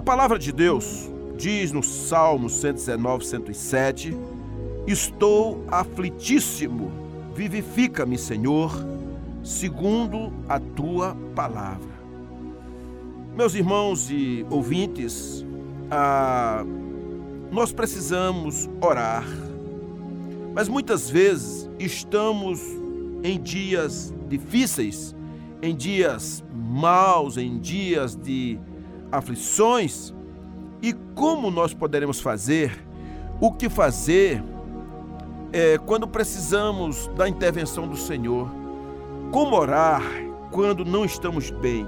A palavra de Deus diz no Salmo 119, 107: Estou aflitíssimo, vivifica-me, Senhor, segundo a tua palavra. Meus irmãos e ouvintes, ah, nós precisamos orar, mas muitas vezes estamos em dias difíceis, em dias maus, em dias de aflições. E como nós poderemos fazer? O que fazer é, quando precisamos da intervenção do Senhor? Como orar quando não estamos bem?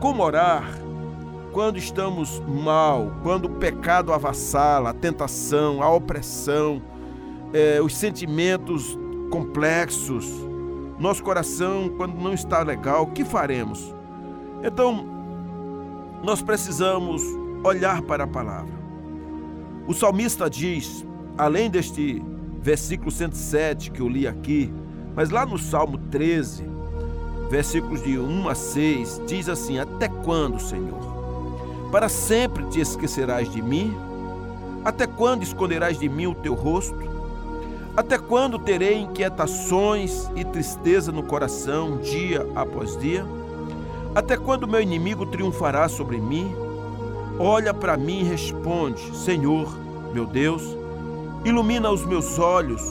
Como orar quando estamos mal, quando o pecado avassala, a tentação, a opressão, é, os sentimentos complexos, nosso coração quando não está legal, o que faremos? Então, nós precisamos olhar para a palavra. O salmista diz, além deste versículo 107 que eu li aqui, mas lá no Salmo 13, versículos de 1 a 6, diz assim: Até quando, Senhor? Para sempre te esquecerás de mim? Até quando esconderás de mim o teu rosto? Até quando terei inquietações e tristeza no coração dia após dia? Até quando meu inimigo triunfará sobre mim? Olha para mim e responde: Senhor, meu Deus, ilumina os meus olhos,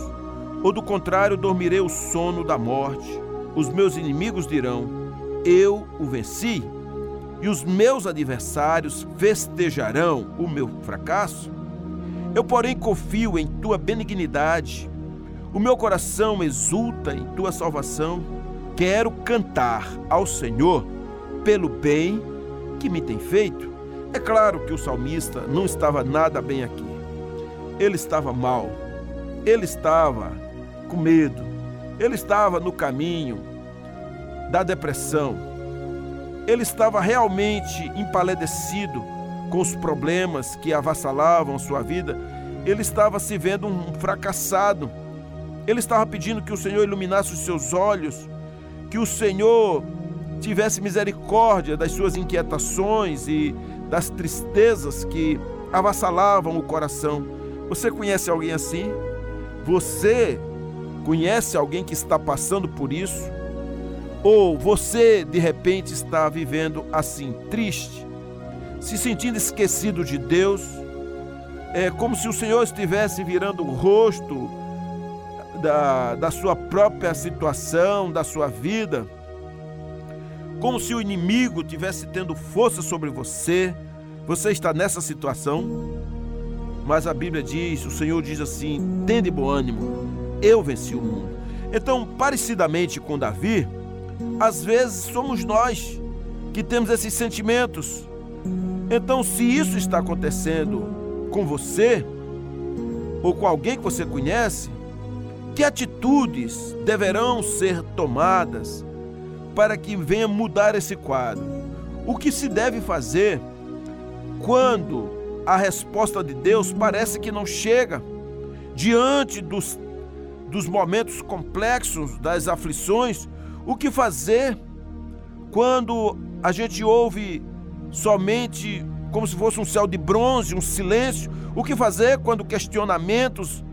ou do contrário dormirei o sono da morte. Os meus inimigos dirão: Eu o venci, e os meus adversários festejarão o meu fracasso. Eu, porém, confio em tua benignidade. O meu coração exulta em tua salvação. Quero cantar ao Senhor pelo bem que me tem feito. É claro que o salmista não estava nada bem aqui. Ele estava mal, ele estava com medo, ele estava no caminho da depressão, ele estava realmente empalidecido com os problemas que avassalavam sua vida, ele estava se vendo um fracassado, ele estava pedindo que o Senhor iluminasse os seus olhos, que o Senhor tivesse misericórdia das suas inquietações e das tristezas que avassalavam o coração. Você conhece alguém assim? Você conhece alguém que está passando por isso? Ou você de repente está vivendo assim, triste, se sentindo esquecido de Deus? É como se o Senhor estivesse virando o rosto da, da sua própria situação, da sua vida como se o inimigo tivesse tendo força sobre você. Você está nessa situação? Mas a Bíblia diz, o Senhor diz assim: tende bom ânimo, eu venci o mundo. Então, parecidamente com Davi, às vezes somos nós que temos esses sentimentos. Então, se isso está acontecendo com você, ou com alguém que você conhece, que atitudes deverão ser tomadas para que venha mudar esse quadro. O que se deve fazer quando a resposta de Deus parece que não chega diante dos, dos momentos complexos, das aflições? O que fazer quando a gente ouve somente como se fosse um céu de bronze, um silêncio? O que fazer quando questionamentos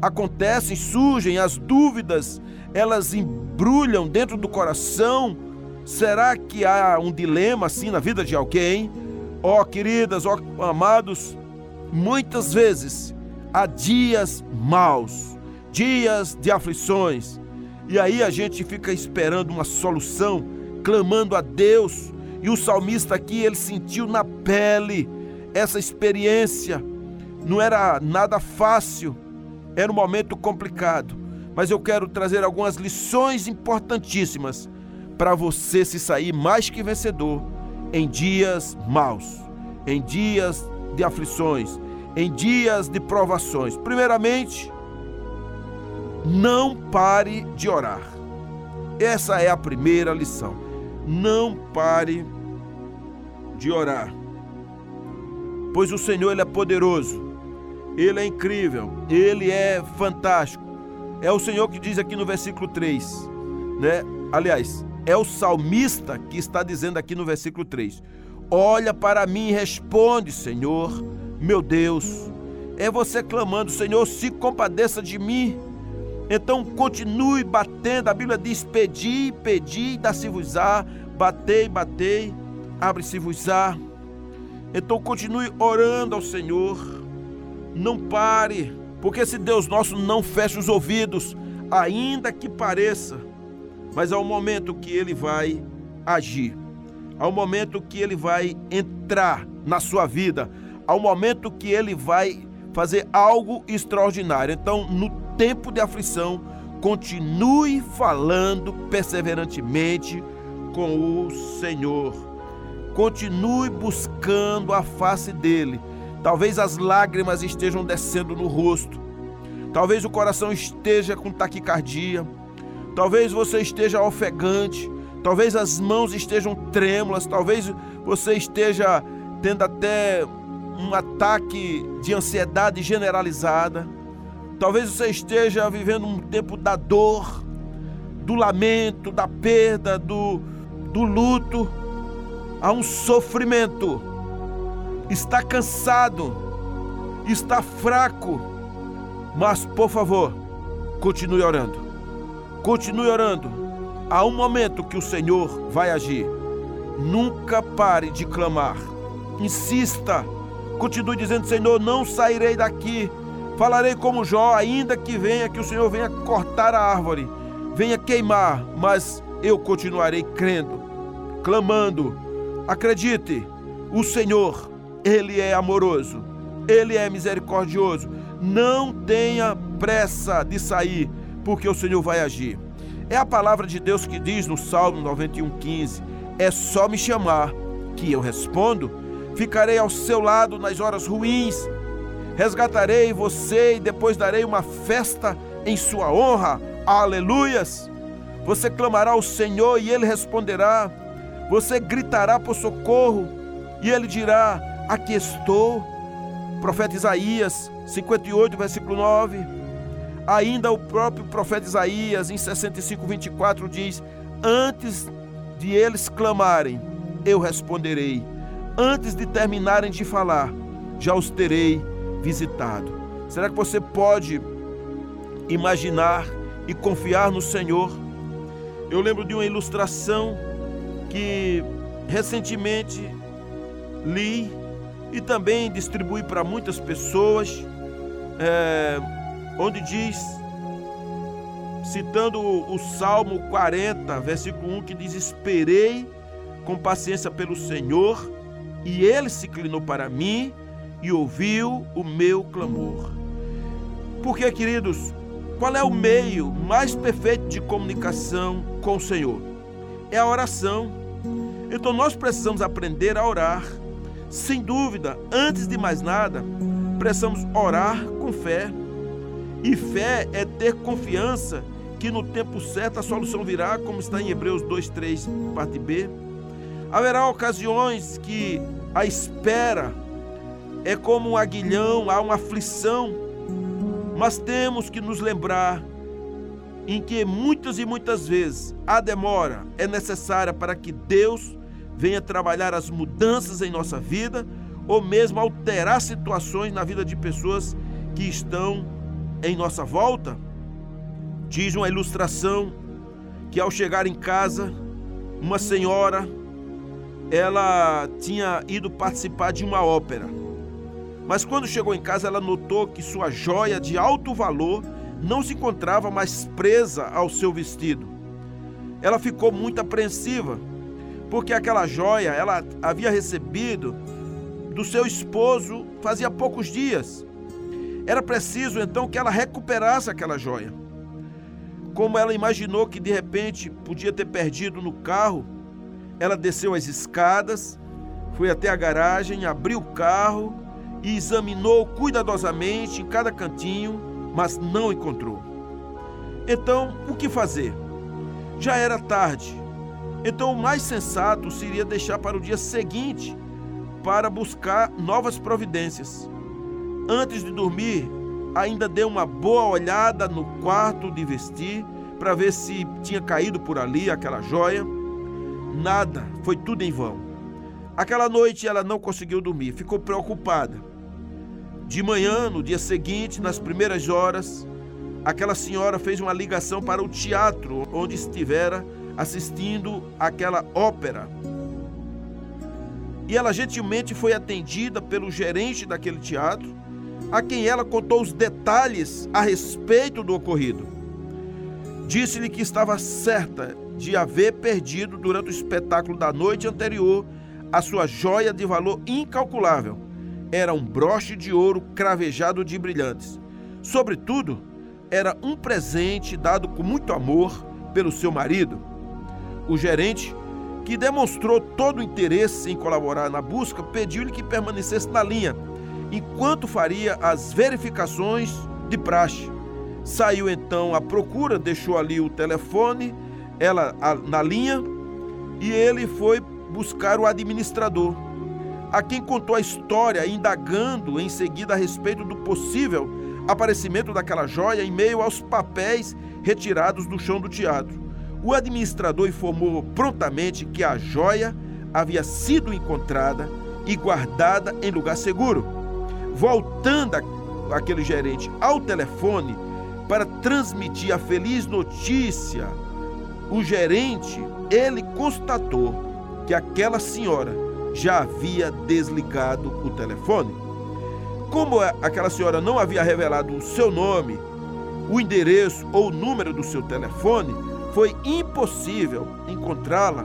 acontecem, surgem, as dúvidas elas embrulham dentro do coração. Será que há um dilema assim na vida de alguém? Ó oh, queridas, ó oh, amados, muitas vezes há dias maus, dias de aflições, e aí a gente fica esperando uma solução, clamando a Deus. E o salmista aqui, ele sentiu na pele essa experiência. Não era nada fácil, era um momento complicado mas eu quero trazer algumas lições importantíssimas para você se sair mais que vencedor em dias maus, em dias de aflições, em dias de provações. Primeiramente, não pare de orar. Essa é a primeira lição. Não pare de orar. Pois o Senhor ele é poderoso. Ele é incrível, ele é fantástico. É o Senhor que diz aqui no versículo 3, né? Aliás, é o salmista que está dizendo aqui no versículo 3: Olha para mim e responde, Senhor, meu Deus. É você clamando, Senhor, se compadeça de mim. Então continue batendo. A Bíblia diz: pedi, pedi, dá-se-vos-á, batei, batei, abre-se-vos-á. Então continue orando ao Senhor. Não pare, porque se Deus nosso não fecha os ouvidos, ainda que pareça, mas ao momento que ele vai agir, ao momento que ele vai entrar na sua vida, ao momento que ele vai fazer algo extraordinário. Então, no tempo de aflição, continue falando perseverantemente com o Senhor. Continue buscando a face dele. Talvez as lágrimas estejam descendo no rosto. Talvez o coração esteja com taquicardia. Talvez você esteja ofegante. Talvez as mãos estejam trêmulas. Talvez você esteja tendo até um ataque de ansiedade generalizada. Talvez você esteja vivendo um tempo da dor, do lamento, da perda, do, do luto. Há um sofrimento. Está cansado, está fraco. Mas, por favor, continue orando. Continue orando. Há um momento que o Senhor vai agir. Nunca pare de clamar. Insista Continue dizendo: Senhor, não sairei daqui. Falarei como Jó, ainda que venha, que o Senhor venha cortar a árvore, venha queimar, mas eu continuarei crendo, clamando. Acredite, o Senhor, Ele é amoroso, Ele é misericordioso. Não tenha pressa de sair, porque o Senhor vai agir. É a palavra de Deus que diz no Salmo 91,15: É só me chamar que eu respondo Ficarei ao seu lado nas horas ruins. Resgatarei você e depois darei uma festa em sua honra. Aleluias! Você clamará ao Senhor e ele responderá. Você gritará por socorro e ele dirá: Aqui estou. Profeta Isaías 58, versículo 9. Ainda o próprio profeta Isaías, em 65, 24, diz: Antes de eles clamarem, eu responderei antes de terminarem de falar, já os terei visitado. Será que você pode imaginar e confiar no Senhor? Eu lembro de uma ilustração que recentemente li e também distribuí para muitas pessoas, é, onde diz, citando o Salmo 40, versículo 1, que diz: Esperei com paciência pelo Senhor e ele se inclinou para mim e ouviu o meu clamor. Porque, queridos, qual é o meio mais perfeito de comunicação com o Senhor? É a oração. Então nós precisamos aprender a orar. Sem dúvida, antes de mais nada, precisamos orar com fé. E fé é ter confiança que no tempo certo a solução virá, como está em Hebreus 2:3, parte B. Haverá ocasiões que a espera é como um aguilhão, há uma aflição, mas temos que nos lembrar em que muitas e muitas vezes a demora é necessária para que Deus venha trabalhar as mudanças em nossa vida ou mesmo alterar situações na vida de pessoas que estão em nossa volta. Diz uma ilustração que ao chegar em casa, uma senhora ela tinha ido participar de uma ópera. Mas quando chegou em casa, ela notou que sua joia de alto valor não se encontrava mais presa ao seu vestido. Ela ficou muito apreensiva, porque aquela joia ela havia recebido do seu esposo fazia poucos dias. Era preciso então que ela recuperasse aquela joia. Como ela imaginou que de repente podia ter perdido no carro, ela desceu as escadas, foi até a garagem, abriu o carro e examinou cuidadosamente em cada cantinho, mas não encontrou. Então, o que fazer? Já era tarde. Então, o mais sensato seria deixar para o dia seguinte para buscar novas providências. Antes de dormir, ainda deu uma boa olhada no quarto de vestir para ver se tinha caído por ali aquela joia Nada, foi tudo em vão. Aquela noite ela não conseguiu dormir, ficou preocupada. De manhã, no dia seguinte, nas primeiras horas, aquela senhora fez uma ligação para o teatro onde estivera assistindo aquela ópera. E ela gentilmente foi atendida pelo gerente daquele teatro, a quem ela contou os detalhes a respeito do ocorrido. Disse-lhe que estava certa de haver perdido durante o espetáculo da noite anterior a sua joia de valor incalculável. Era um broche de ouro cravejado de brilhantes. Sobretudo, era um presente dado com muito amor pelo seu marido. O gerente, que demonstrou todo o interesse em colaborar na busca, pediu-lhe que permanecesse na linha, enquanto faria as verificações de praxe. Saiu então à procura, deixou ali o telefone, ela na linha, e ele foi buscar o administrador, a quem contou a história, indagando em seguida a respeito do possível aparecimento daquela joia em meio aos papéis retirados do chão do teatro. O administrador informou prontamente que a joia havia sido encontrada e guardada em lugar seguro. Voltando aquele gerente ao telefone para transmitir a feliz notícia, o gerente, ele constatou que aquela senhora já havia desligado o telefone. Como aquela senhora não havia revelado o seu nome, o endereço ou o número do seu telefone, foi impossível encontrá-la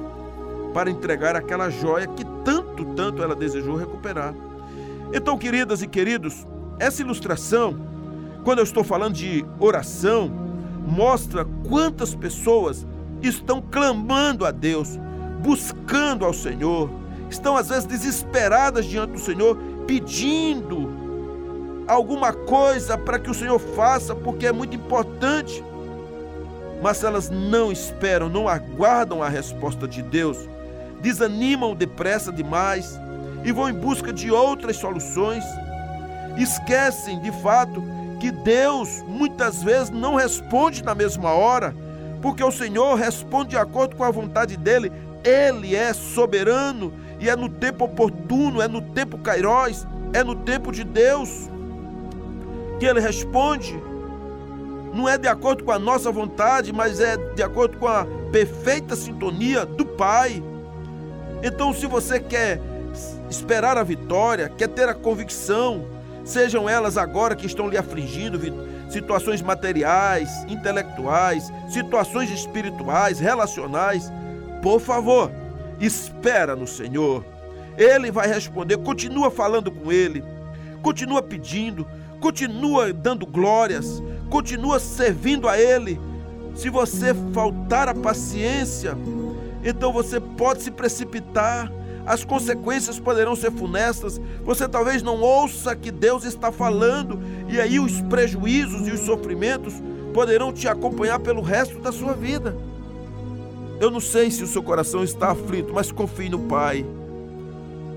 para entregar aquela joia que tanto, tanto ela desejou recuperar. Então, queridas e queridos, essa ilustração, quando eu estou falando de oração, mostra quantas pessoas estão clamando a Deus buscando ao Senhor, estão às vezes desesperadas diante do Senhor, pedindo alguma coisa para que o Senhor faça, porque é muito importante. Mas elas não esperam, não aguardam a resposta de Deus, desanimam depressa demais e vão em busca de outras soluções. Esquecem de fato que Deus muitas vezes não responde na mesma hora, porque o Senhor responde de acordo com a vontade dele, ele é soberano e é no tempo oportuno, é no tempo kairós, é no tempo de Deus que ele responde. Não é de acordo com a nossa vontade, mas é de acordo com a perfeita sintonia do Pai. Então, se você quer esperar a vitória, quer ter a convicção, sejam elas agora que estão lhe afligindo, situações materiais, intelectuais, situações espirituais, relacionais, por favor, espera no Senhor. Ele vai responder, continua falando com ele, continua pedindo, continua dando glórias, continua servindo a ele. Se você faltar a paciência, então você pode se precipitar, as consequências poderão ser funestas. Você talvez não ouça que Deus está falando, e aí os prejuízos e os sofrimentos poderão te acompanhar pelo resto da sua vida. Eu não sei se o seu coração está aflito, mas confie no Pai.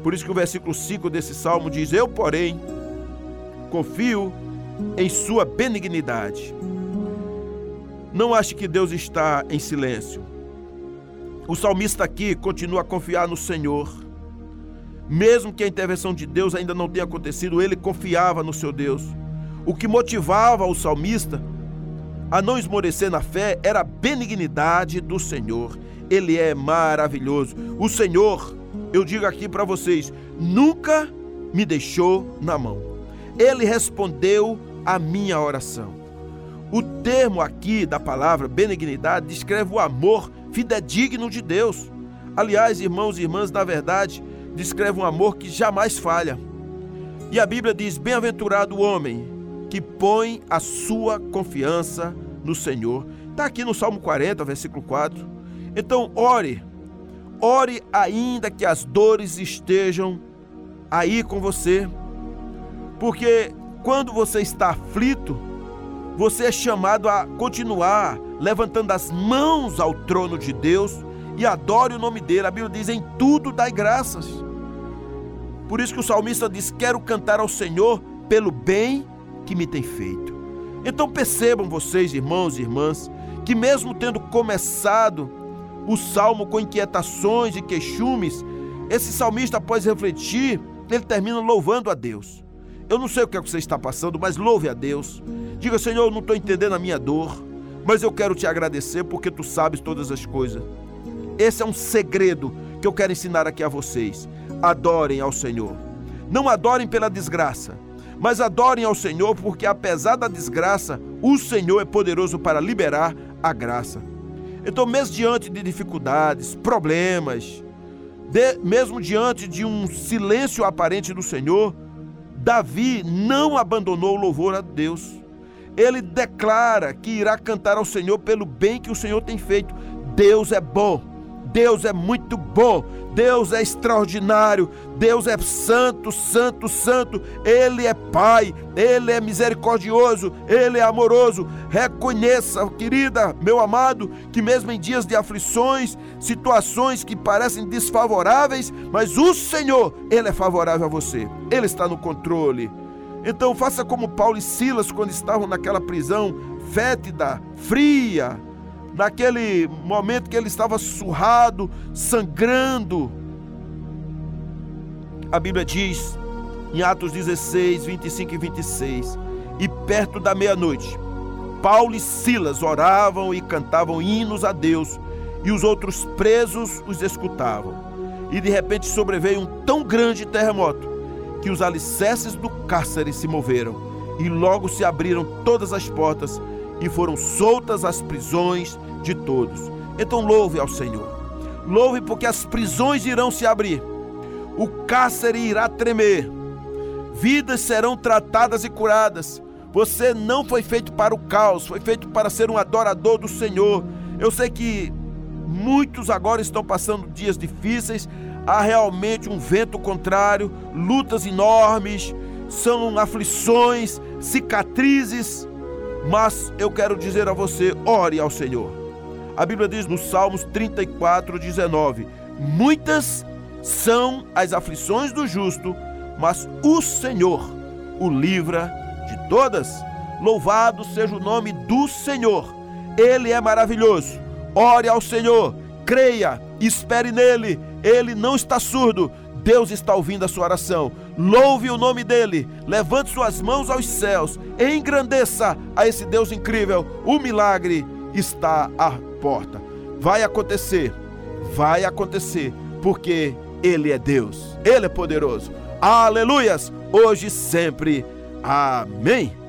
Por isso que o versículo 5 desse salmo diz: Eu, porém, confio em Sua benignidade. Não ache que Deus está em silêncio. O salmista aqui continua a confiar no Senhor. Mesmo que a intervenção de Deus ainda não tenha acontecido, ele confiava no seu Deus. O que motivava o salmista a não esmorecer na fé era a benignidade do Senhor. Ele é maravilhoso. O Senhor, eu digo aqui para vocês, nunca me deixou na mão. Ele respondeu a minha oração. O termo aqui da palavra benignidade descreve o amor fidedigno de Deus. Aliás, irmãos e irmãs, na verdade, descreve um amor que jamais falha. E a Bíblia diz: Bem-aventurado o homem que põe a sua confiança no Senhor. Está aqui no Salmo 40, versículo 4. Então, ore, ore ainda que as dores estejam aí com você, porque quando você está aflito, você é chamado a continuar levantando as mãos ao trono de Deus e adore o nome dele. A Bíblia diz: em tudo dai graças. Por isso que o salmista diz: Quero cantar ao Senhor pelo bem que me tem feito. Então percebam vocês, irmãos e irmãs, que mesmo tendo começado o salmo com inquietações e queixumes, Esse salmista, após refletir, ele termina louvando a Deus. Eu não sei o que, é que você está passando, mas louve a Deus. Diga, Senhor, eu não estou entendendo a minha dor, mas eu quero te agradecer porque tu sabes todas as coisas. Esse é um segredo que eu quero ensinar aqui a vocês. Adorem ao Senhor. Não adorem pela desgraça, mas adorem ao Senhor porque, apesar da desgraça, o Senhor é poderoso para liberar a graça. Então, mesmo diante de dificuldades, problemas, de, mesmo diante de um silêncio aparente do Senhor, Davi não abandonou o louvor a Deus. Ele declara que irá cantar ao Senhor pelo bem que o Senhor tem feito. Deus é bom. Deus é muito bom, Deus é extraordinário, Deus é santo, santo, santo, Ele é Pai, Ele é misericordioso, Ele é amoroso. Reconheça, querida, meu amado, que mesmo em dias de aflições, situações que parecem desfavoráveis, mas o Senhor, Ele é favorável a você, Ele está no controle. Então faça como Paulo e Silas quando estavam naquela prisão fétida, fria, naquele momento que ele estava surrado, sangrando. A Bíblia diz em Atos 16, 25 e 26: E perto da meia-noite, Paulo e Silas oravam e cantavam hinos a Deus, e os outros presos os escutavam. E de repente sobreveio um tão grande terremoto que os alicerces do cárcere se moveram, e logo se abriram todas as portas, e foram soltas as prisões de todos. Então louve ao Senhor. Louve porque as prisões irão se abrir, o cárcere irá tremer, vidas serão tratadas e curadas. Você não foi feito para o caos, foi feito para ser um adorador do Senhor. Eu sei que muitos agora estão passando dias difíceis, há realmente um vento contrário, lutas enormes, são aflições, cicatrizes, mas eu quero dizer a você: ore ao Senhor. A Bíblia diz no Salmos 34, 19: Muitas são as aflições do justo, mas o Senhor o livra de todas. Louvado seja o nome do Senhor, Ele é maravilhoso. Ore ao Senhor, creia, espere nele, Ele não está surdo. Deus está ouvindo a sua oração. Louve o nome dele, levante suas mãos aos céus, engrandeça a esse Deus incrível. O milagre está a porta. Vai acontecer, vai acontecer, porque Ele é Deus, Ele é poderoso. Aleluias! Hoje e sempre. Amém.